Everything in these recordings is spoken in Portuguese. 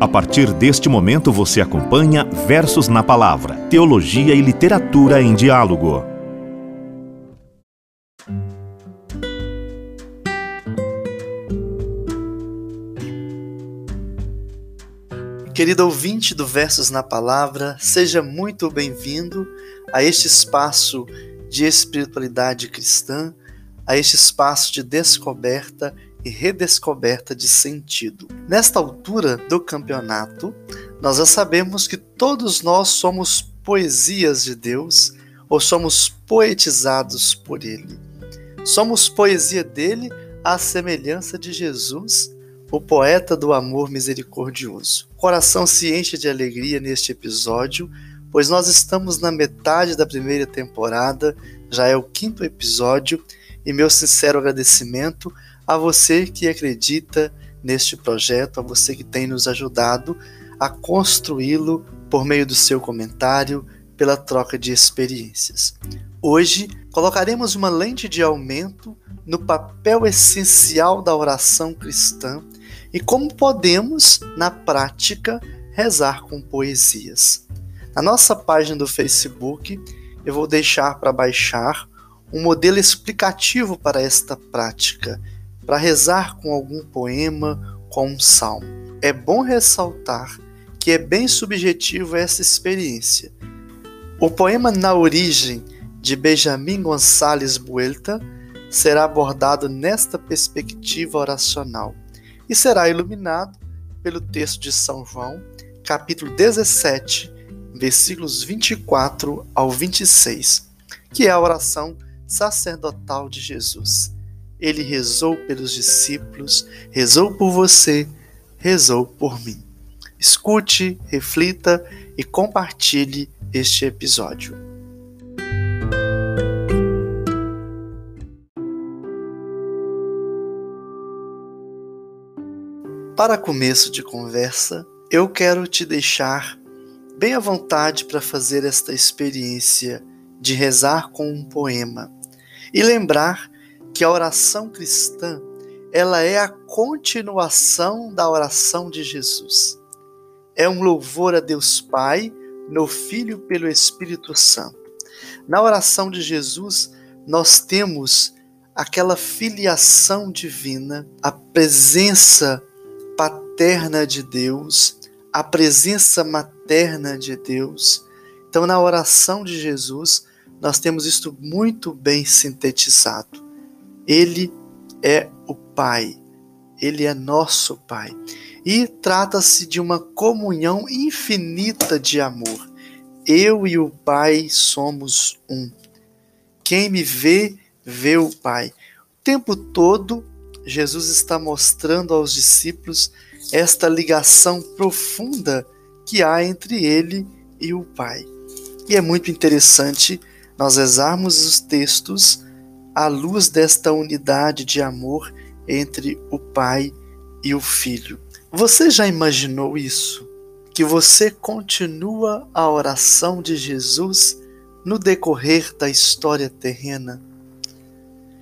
A partir deste momento você acompanha Versos na Palavra, Teologia e Literatura em Diálogo. Querido ouvinte do Versos na Palavra, seja muito bem-vindo a este espaço de espiritualidade cristã, a este espaço de descoberta redescoberta de sentido. Nesta altura do campeonato, nós já sabemos que todos nós somos poesias de Deus ou somos poetizados por Ele. Somos poesia dele à semelhança de Jesus o poeta do amor misericordioso. O coração se enche de alegria neste episódio, pois nós estamos na metade da primeira temporada, já é o quinto episódio, e meu sincero agradecimento a você que acredita neste projeto, a você que tem nos ajudado a construí-lo por meio do seu comentário, pela troca de experiências. Hoje colocaremos uma lente de aumento no papel essencial da oração cristã e como podemos, na prática, rezar com poesias. Na nossa página do Facebook, eu vou deixar para baixar um modelo explicativo para esta prática, para rezar com algum poema, com um salmo. É bom ressaltar que é bem subjetivo essa experiência. O poema Na Origem, de Benjamin Gonçalves Buelta, será abordado nesta perspectiva oracional e será iluminado pelo texto de São João, capítulo 17, versículos 24 ao 26, que é a oração sacerdotal de Jesus. Ele rezou pelos discípulos, rezou por você, rezou por mim. Escute, reflita e compartilhe este episódio. Para começo de conversa, eu quero te deixar bem à vontade para fazer esta experiência de rezar com um poema e lembrar que a oração cristã ela é a continuação da oração de Jesus. É um louvor a Deus Pai, no Filho pelo Espírito Santo. Na oração de Jesus, nós temos aquela filiação divina, a presença paterna de Deus, a presença materna de Deus. Então, na oração de Jesus, nós temos isto muito bem sintetizado. Ele é o Pai, ele é nosso Pai. E trata-se de uma comunhão infinita de amor. Eu e o Pai somos um. Quem me vê, vê o Pai. O tempo todo Jesus está mostrando aos discípulos esta ligação profunda que há entre ele e o Pai. E é muito interessante nós rezarmos os textos à luz desta unidade de amor entre o Pai e o Filho. Você já imaginou isso? Que você continua a oração de Jesus no decorrer da história terrena?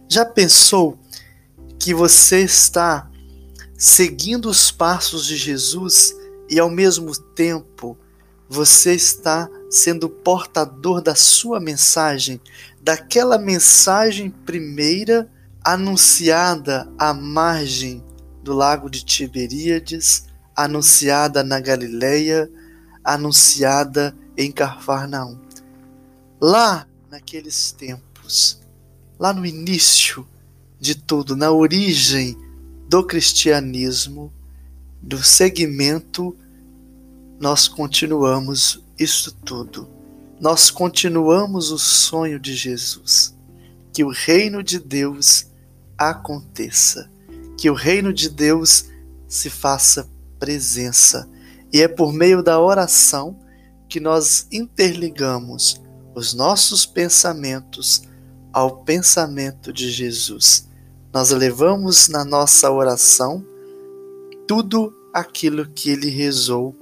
Já pensou que você está seguindo os passos de Jesus e ao mesmo tempo você está sendo portador da sua mensagem, daquela mensagem primeira anunciada à margem do lago de Tiberíades, anunciada na Galileia, anunciada em Carfarnaum. Lá naqueles tempos, lá no início de tudo, na origem do cristianismo, do segmento, nós continuamos isto tudo. Nós continuamos o sonho de Jesus. Que o reino de Deus aconteça. Que o reino de Deus se faça presença. E é por meio da oração que nós interligamos os nossos pensamentos ao pensamento de Jesus nós levamos na nossa oração tudo aquilo que ele rezou,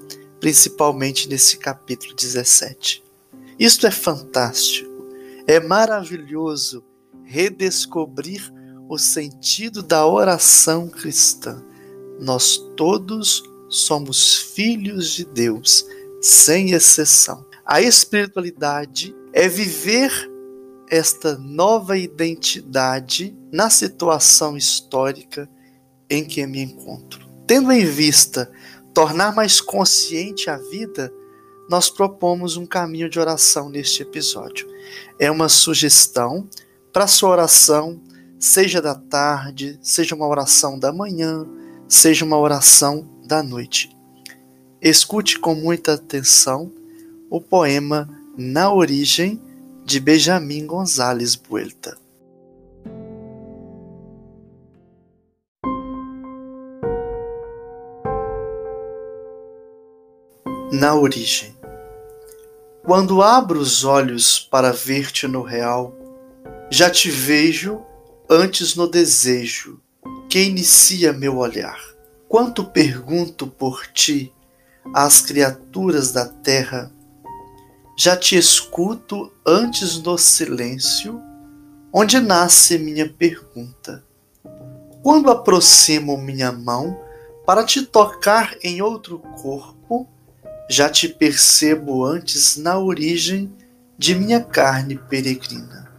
principalmente nesse capítulo 17. Isto é fantástico, é maravilhoso redescobrir o sentido da oração cristã. Nós todos somos filhos de Deus, sem exceção. A espiritualidade é viver esta nova identidade na situação histórica em que me encontro. Tendo em vista tornar mais consciente a vida, nós propomos um caminho de oração neste episódio. É uma sugestão para sua oração, seja da tarde, seja uma oração da manhã, seja uma oração da noite. Escute com muita atenção o poema Na Origem de Benjamin Gonzalez Buelta. Na origem. Quando abro os olhos para ver-te no real, já te vejo antes no desejo que inicia meu olhar. Quanto pergunto por ti às criaturas da terra, já te escuto antes no silêncio, onde nasce minha pergunta. Quando aproximo minha mão para te tocar em outro corpo, já te percebo antes na origem de minha carne peregrina.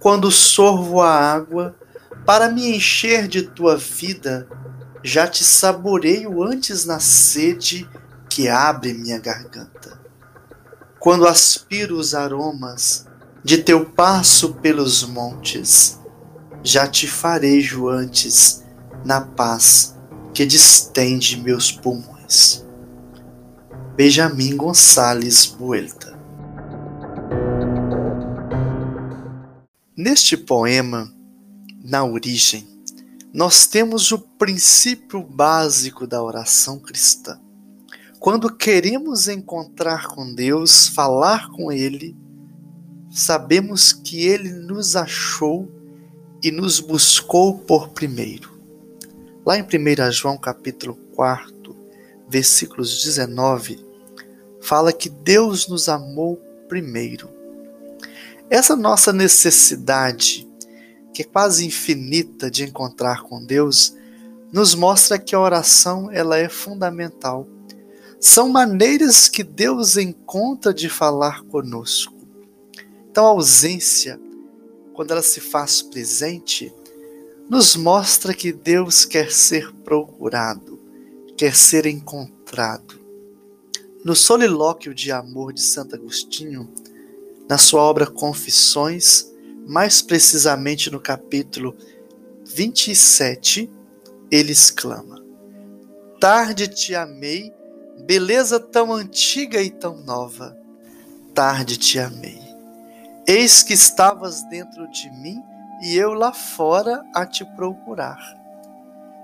Quando sorvo a água para me encher de tua vida, já te saboreio antes na sede que abre minha garganta. Quando aspiro os aromas de teu passo pelos montes, já te farejo antes na paz que distende meus pulmões. Benjamin Gonçalves Buelta. Neste poema, na origem, nós temos o princípio básico da oração cristã. Quando queremos encontrar com Deus, falar com Ele, sabemos que Ele nos achou e nos buscou por primeiro. Lá em 1 João capítulo 4, versículos 19, fala que Deus nos amou primeiro. Essa nossa necessidade, que é quase infinita de encontrar com Deus, nos mostra que a oração ela é fundamental. São maneiras que Deus encontra de falar conosco. Então a ausência, quando ela se faz presente, nos mostra que Deus quer ser procurado quer ser encontrado. No solilóquio de amor de Santo Agostinho, na sua obra Confissões, mais precisamente no capítulo 27, ele exclama: Tarde te amei, beleza tão antiga e tão nova. Tarde te amei. Eis que estavas dentro de mim e eu lá fora a te procurar.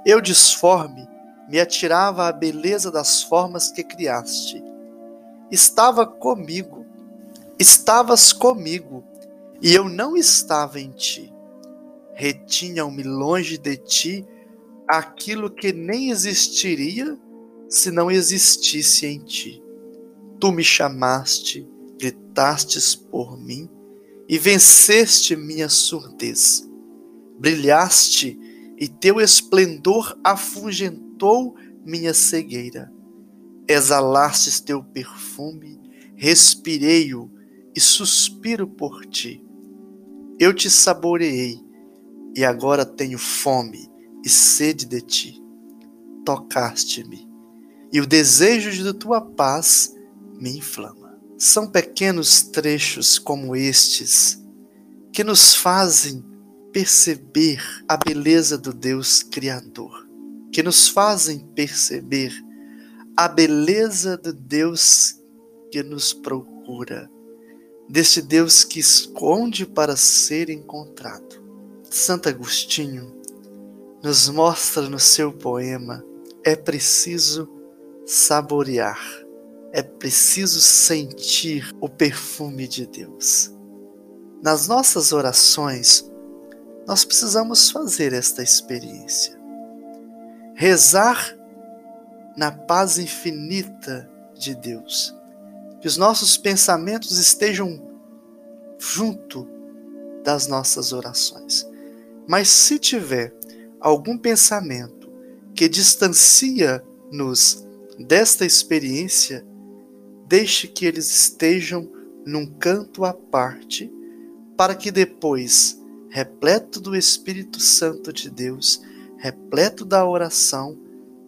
Eu disforme, me atirava à beleza das formas que criaste. Estava comigo, estavas comigo, e eu não estava em ti. Retinham-me longe de ti aquilo que nem existiria se não existisse em ti. Tu me chamaste, gritastes por mim e venceste minha surdez. Brilhaste e teu esplendor afugentou aumentou minha cegueira. Exalastes teu perfume, respirei-o e suspiro por ti. Eu te saboreei e agora tenho fome e sede de ti. Tocaste-me e o desejo de tua paz me inflama. São pequenos trechos como estes que nos fazem perceber a beleza do Deus Criador que nos fazem perceber a beleza de Deus que nos procura, desse Deus que esconde para ser encontrado. Santo Agostinho nos mostra no seu poema: é preciso saborear, é preciso sentir o perfume de Deus. Nas nossas orações, nós precisamos fazer esta experiência rezar na paz infinita de Deus. Que os nossos pensamentos estejam junto das nossas orações. Mas se tiver algum pensamento que distancia nos desta experiência, deixe que eles estejam num canto à parte, para que depois, repleto do Espírito Santo de Deus, repleto da oração,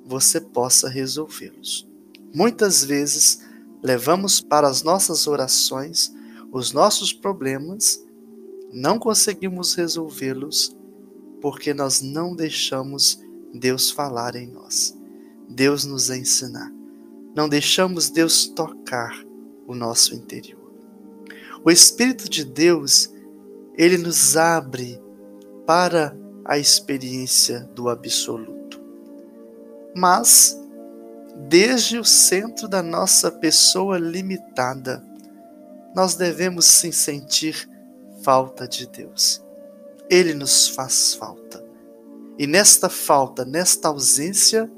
você possa resolvê-los. Muitas vezes levamos para as nossas orações os nossos problemas, não conseguimos resolvê-los porque nós não deixamos Deus falar em nós, Deus nos ensinar. Não deixamos Deus tocar o nosso interior. O Espírito de Deus, ele nos abre para a experiência do absoluto. Mas, desde o centro da nossa pessoa limitada, nós devemos sim sentir falta de Deus. Ele nos faz falta. E nesta falta, nesta ausência,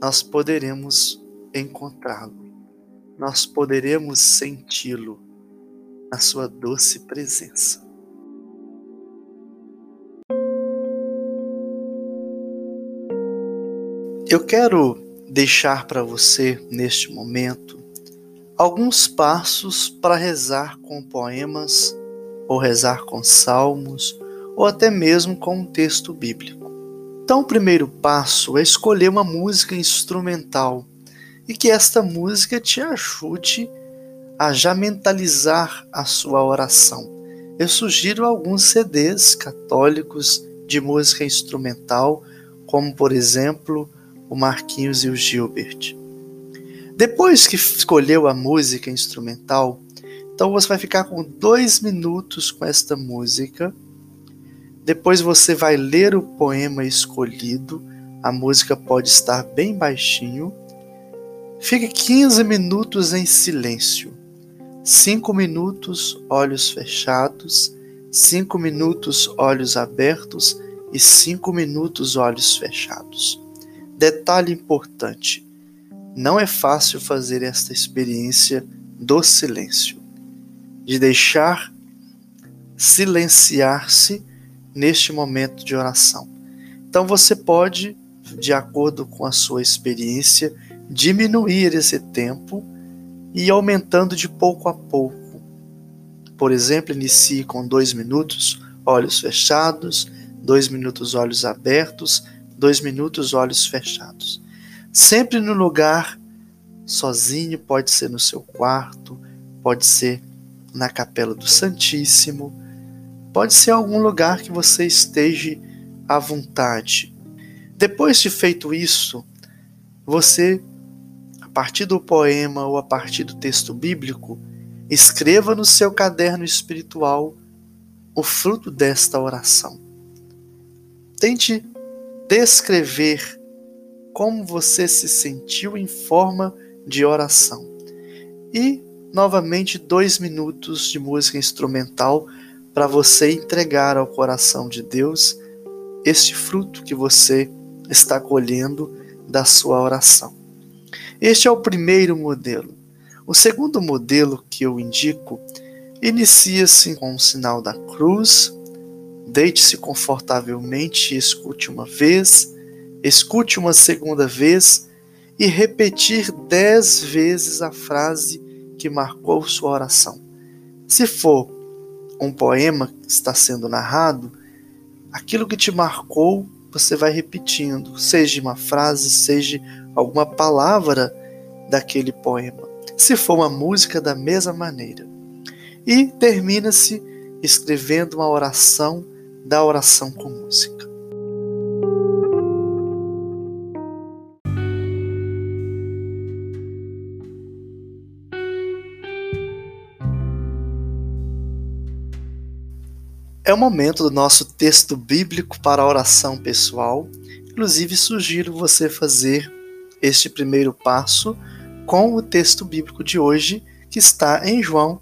nós poderemos encontrá-lo. Nós poderemos senti-lo na sua doce presença. Eu quero deixar para você neste momento alguns passos para rezar com poemas, ou rezar com salmos, ou até mesmo com um texto bíblico. Então, o primeiro passo é escolher uma música instrumental e que esta música te ajude a já mentalizar a sua oração. Eu sugiro alguns CDs católicos de música instrumental, como por exemplo o Marquinhos e o Gilbert. Depois que escolheu a música instrumental, então você vai ficar com dois minutos com esta música. Depois você vai ler o poema escolhido. A música pode estar bem baixinho. Fique 15 minutos em silêncio. 5 minutos olhos fechados, 5 minutos olhos abertos e 5 minutos olhos fechados. Detalhe importante: não é fácil fazer esta experiência do silêncio, de deixar silenciar-se neste momento de oração. Então você pode, de acordo com a sua experiência, diminuir esse tempo e ir aumentando de pouco a pouco. Por exemplo, inicie com dois minutos, olhos fechados, dois minutos, olhos abertos, dois minutos, olhos fechados sempre no lugar sozinho, pode ser no seu quarto, pode ser na capela do Santíssimo, pode ser algum lugar que você esteja à vontade. Depois de feito isso, você, a partir do poema ou a partir do texto bíblico, escreva no seu caderno espiritual o fruto desta oração. Tente descrever como você se sentiu em forma de oração. E, novamente, dois minutos de música instrumental para você entregar ao coração de Deus este fruto que você está colhendo da sua oração. Este é o primeiro modelo. O segundo modelo que eu indico inicia-se com o sinal da cruz, deite-se confortavelmente e escute uma vez escute uma segunda vez e repetir dez vezes a frase que marcou sua oração. Se for um poema que está sendo narrado, aquilo que te marcou você vai repetindo, seja uma frase, seja alguma palavra daquele poema. Se for uma música, da mesma maneira. E termina-se escrevendo uma oração da oração com música. É o momento do nosso texto bíblico para a oração pessoal. Inclusive, sugiro você fazer este primeiro passo com o texto bíblico de hoje, que está em João,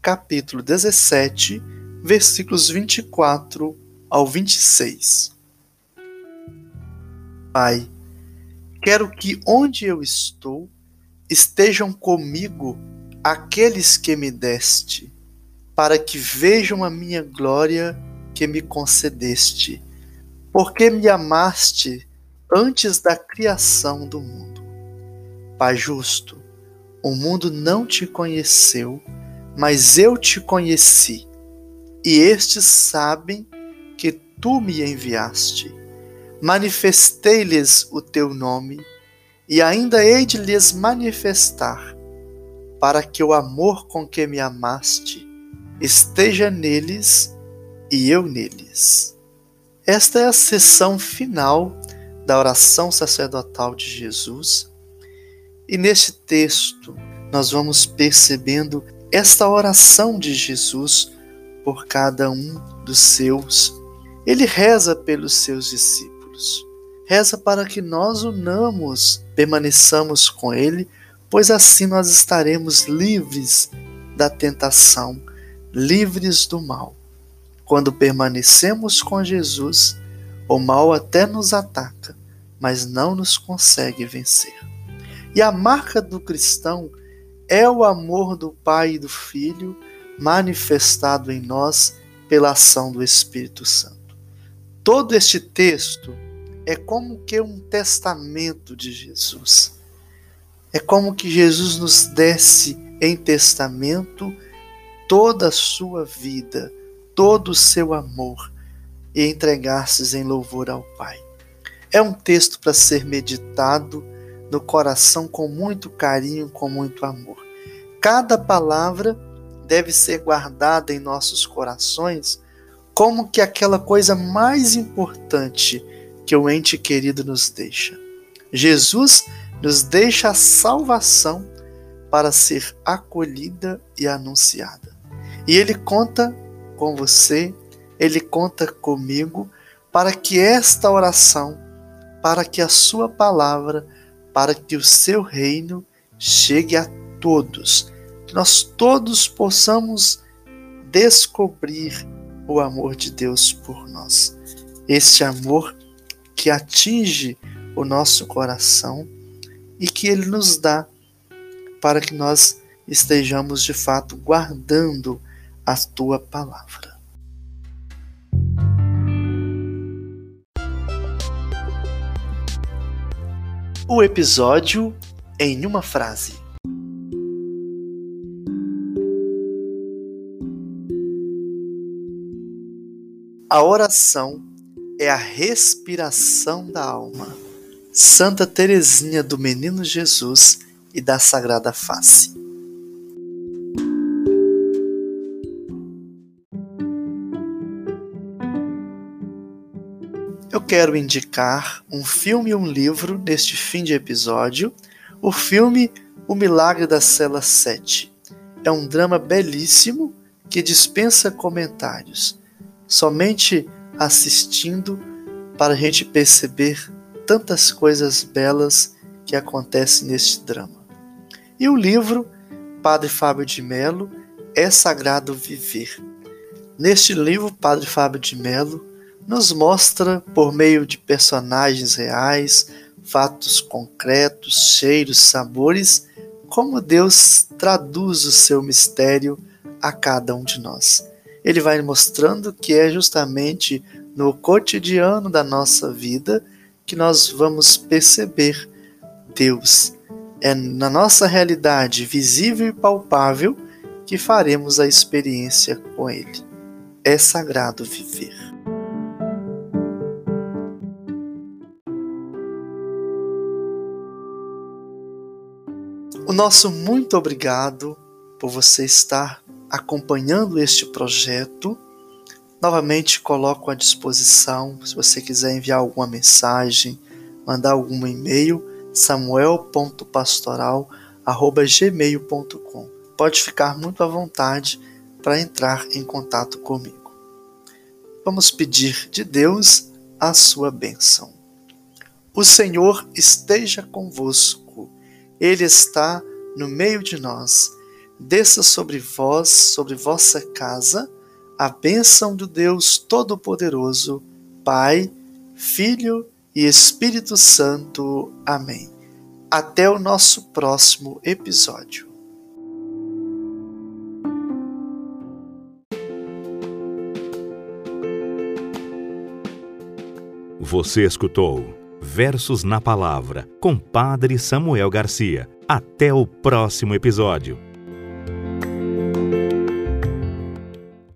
capítulo 17, versículos 24 ao 26. Pai, quero que onde eu estou estejam comigo aqueles que me deste para que vejam a minha glória que me concedeste. Porque me amaste antes da criação do mundo. Pai justo, o mundo não te conheceu, mas eu te conheci, e estes sabem que tu me enviaste. Manifestei-lhes o teu nome, e ainda hei de lhes manifestar, para que o amor com que me amaste esteja neles e eu neles. Esta é a sessão final da oração sacerdotal de Jesus. E neste texto nós vamos percebendo esta oração de Jesus por cada um dos seus. Ele reza pelos seus discípulos. Reza para que nós unamos, permaneçamos com ele, pois assim nós estaremos livres da tentação, livres do mal. Quando permanecemos com Jesus, o mal até nos ataca, mas não nos consegue vencer. E a marca do cristão é o amor do Pai e do Filho manifestado em nós pela ação do Espírito Santo. Todo este texto é como que um testamento de Jesus. É como que Jesus nos desse em testamento toda a sua vida, todo o seu amor e entregasses em louvor ao Pai. É um texto para ser meditado no coração com muito carinho, com muito amor. Cada palavra deve ser guardada em nossos corações como que aquela coisa mais importante que o ente querido nos deixa. Jesus nos deixa a salvação para ser acolhida e anunciada. E ele conta com você ele conta comigo para que esta oração, para que a sua palavra, para que o seu reino chegue a todos, que nós todos possamos descobrir o amor de Deus por nós. Este amor que atinge o nosso coração e que ele nos dá para que nós estejamos de fato guardando a tua palavra. O episódio em uma frase. A oração é a respiração da alma. Santa Teresinha do Menino Jesus e da Sagrada Face. eu quero indicar um filme e um livro neste fim de episódio. O filme O Milagre da Cela 7 é um drama belíssimo que dispensa comentários, somente assistindo para a gente perceber tantas coisas belas que acontecem neste drama. E o livro Padre Fábio de Melo É Sagrado Viver. Neste livro, Padre Fábio de Melo nos mostra, por meio de personagens reais, fatos concretos, cheiros, sabores, como Deus traduz o seu mistério a cada um de nós. Ele vai mostrando que é justamente no cotidiano da nossa vida que nós vamos perceber Deus. É na nossa realidade visível e palpável que faremos a experiência com Ele. É sagrado viver. O nosso muito obrigado por você estar acompanhando este projeto. Novamente coloco à disposição, se você quiser enviar alguma mensagem, mandar algum e-mail, samuel.pastoral@gmail.com. Pode ficar muito à vontade para entrar em contato comigo. Vamos pedir de Deus a sua bênção. O Senhor esteja convosco ele está no meio de nós. Desça sobre vós, sobre vossa casa, a bênção do Deus Todo-Poderoso, Pai, Filho e Espírito Santo. Amém. Até o nosso próximo episódio. Você escutou Versos na Palavra, com Padre Samuel Garcia. Até o próximo episódio.